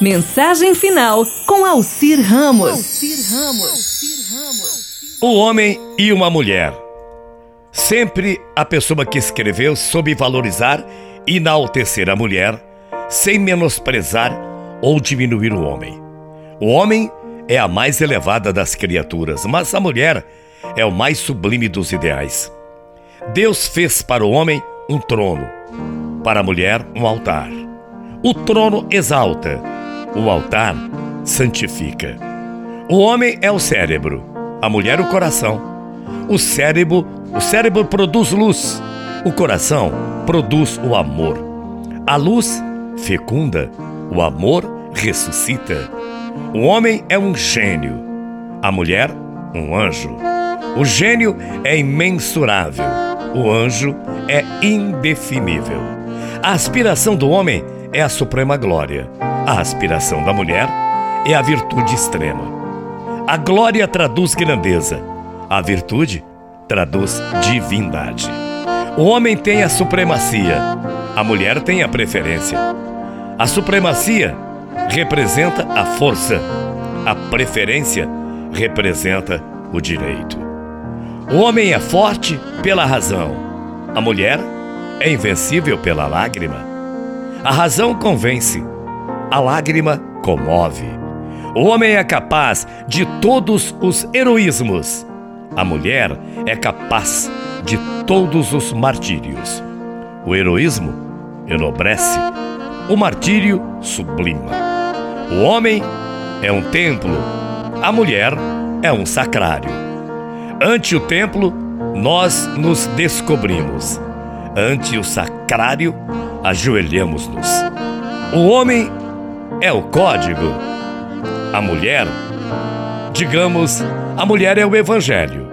Mensagem final com Alcir Ramos. O homem e uma mulher. Sempre a pessoa que escreveu soube valorizar e enaltecer a mulher, sem menosprezar ou diminuir o homem. O homem é a mais elevada das criaturas, mas a mulher é o mais sublime dos ideais. Deus fez para o homem um trono, para a mulher um altar. O trono exalta, o altar santifica. O homem é o cérebro, a mulher o coração. O cérebro, o cérebro produz luz, o coração produz o amor. A luz fecunda, o amor ressuscita. O homem é um gênio, a mulher um anjo. O gênio é imensurável, o anjo é indefinível. A aspiração do homem é a suprema glória. A aspiração da mulher é a virtude extrema. A glória traduz grandeza, a virtude traduz divindade. O homem tem a supremacia, a mulher tem a preferência. A supremacia representa a força, a preferência representa o direito. O homem é forte pela razão, a mulher é invencível pela lágrima. A razão convence, a lágrima comove. O homem é capaz de todos os heroísmos, a mulher é capaz de todos os martírios. O heroísmo enobrece, o martírio sublima. O homem é um templo, a mulher é um sacrário. Ante o templo, nós nos descobrimos. Ante o sacrário, ajoelhamos-nos. O homem é o código. A mulher, digamos, a mulher é o evangelho.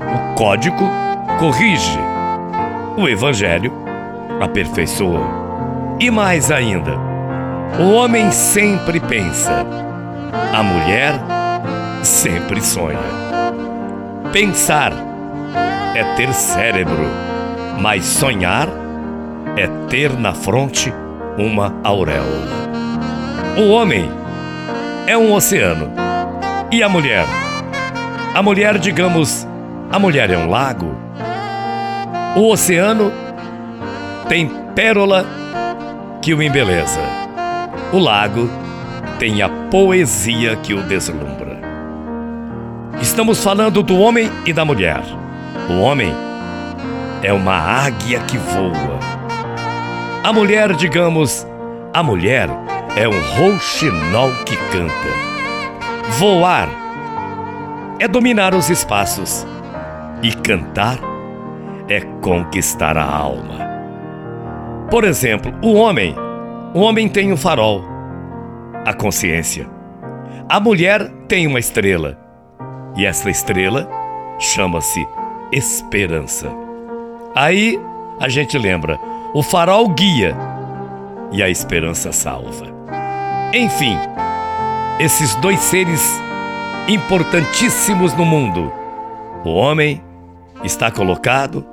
O código corrige. O evangelho aperfeiçoa. E mais ainda, o homem sempre pensa. A mulher sempre sonha. Pensar é ter cérebro, mas sonhar é ter na fronte uma auréola. O homem é um oceano e a mulher? A mulher, digamos, a mulher é um lago. O oceano tem pérola que o embeleza. O lago tem a poesia que o deslumbra. Estamos falando do homem e da mulher. O homem é uma águia que voa. A mulher, digamos, a mulher é um rouxinol que canta. Voar é dominar os espaços e cantar é conquistar a alma. Por exemplo, o homem, o homem tem um farol, a consciência. A mulher tem uma estrela, e essa estrela chama-se esperança. Aí a gente lembra: o farol guia e a esperança salva. Enfim, esses dois seres importantíssimos no mundo. O homem está colocado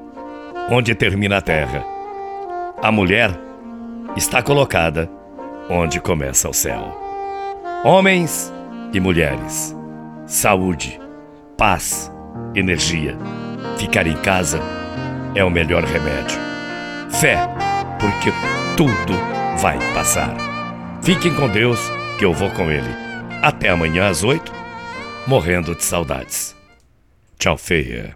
onde termina a terra. A mulher está colocada onde começa o céu. Homens e mulheres, saúde paz, energia. Ficar em casa é o melhor remédio. Fé, porque tudo vai passar. Fiquem com Deus, que eu vou com Ele. Até amanhã às oito, morrendo de saudades. Tchau, feia.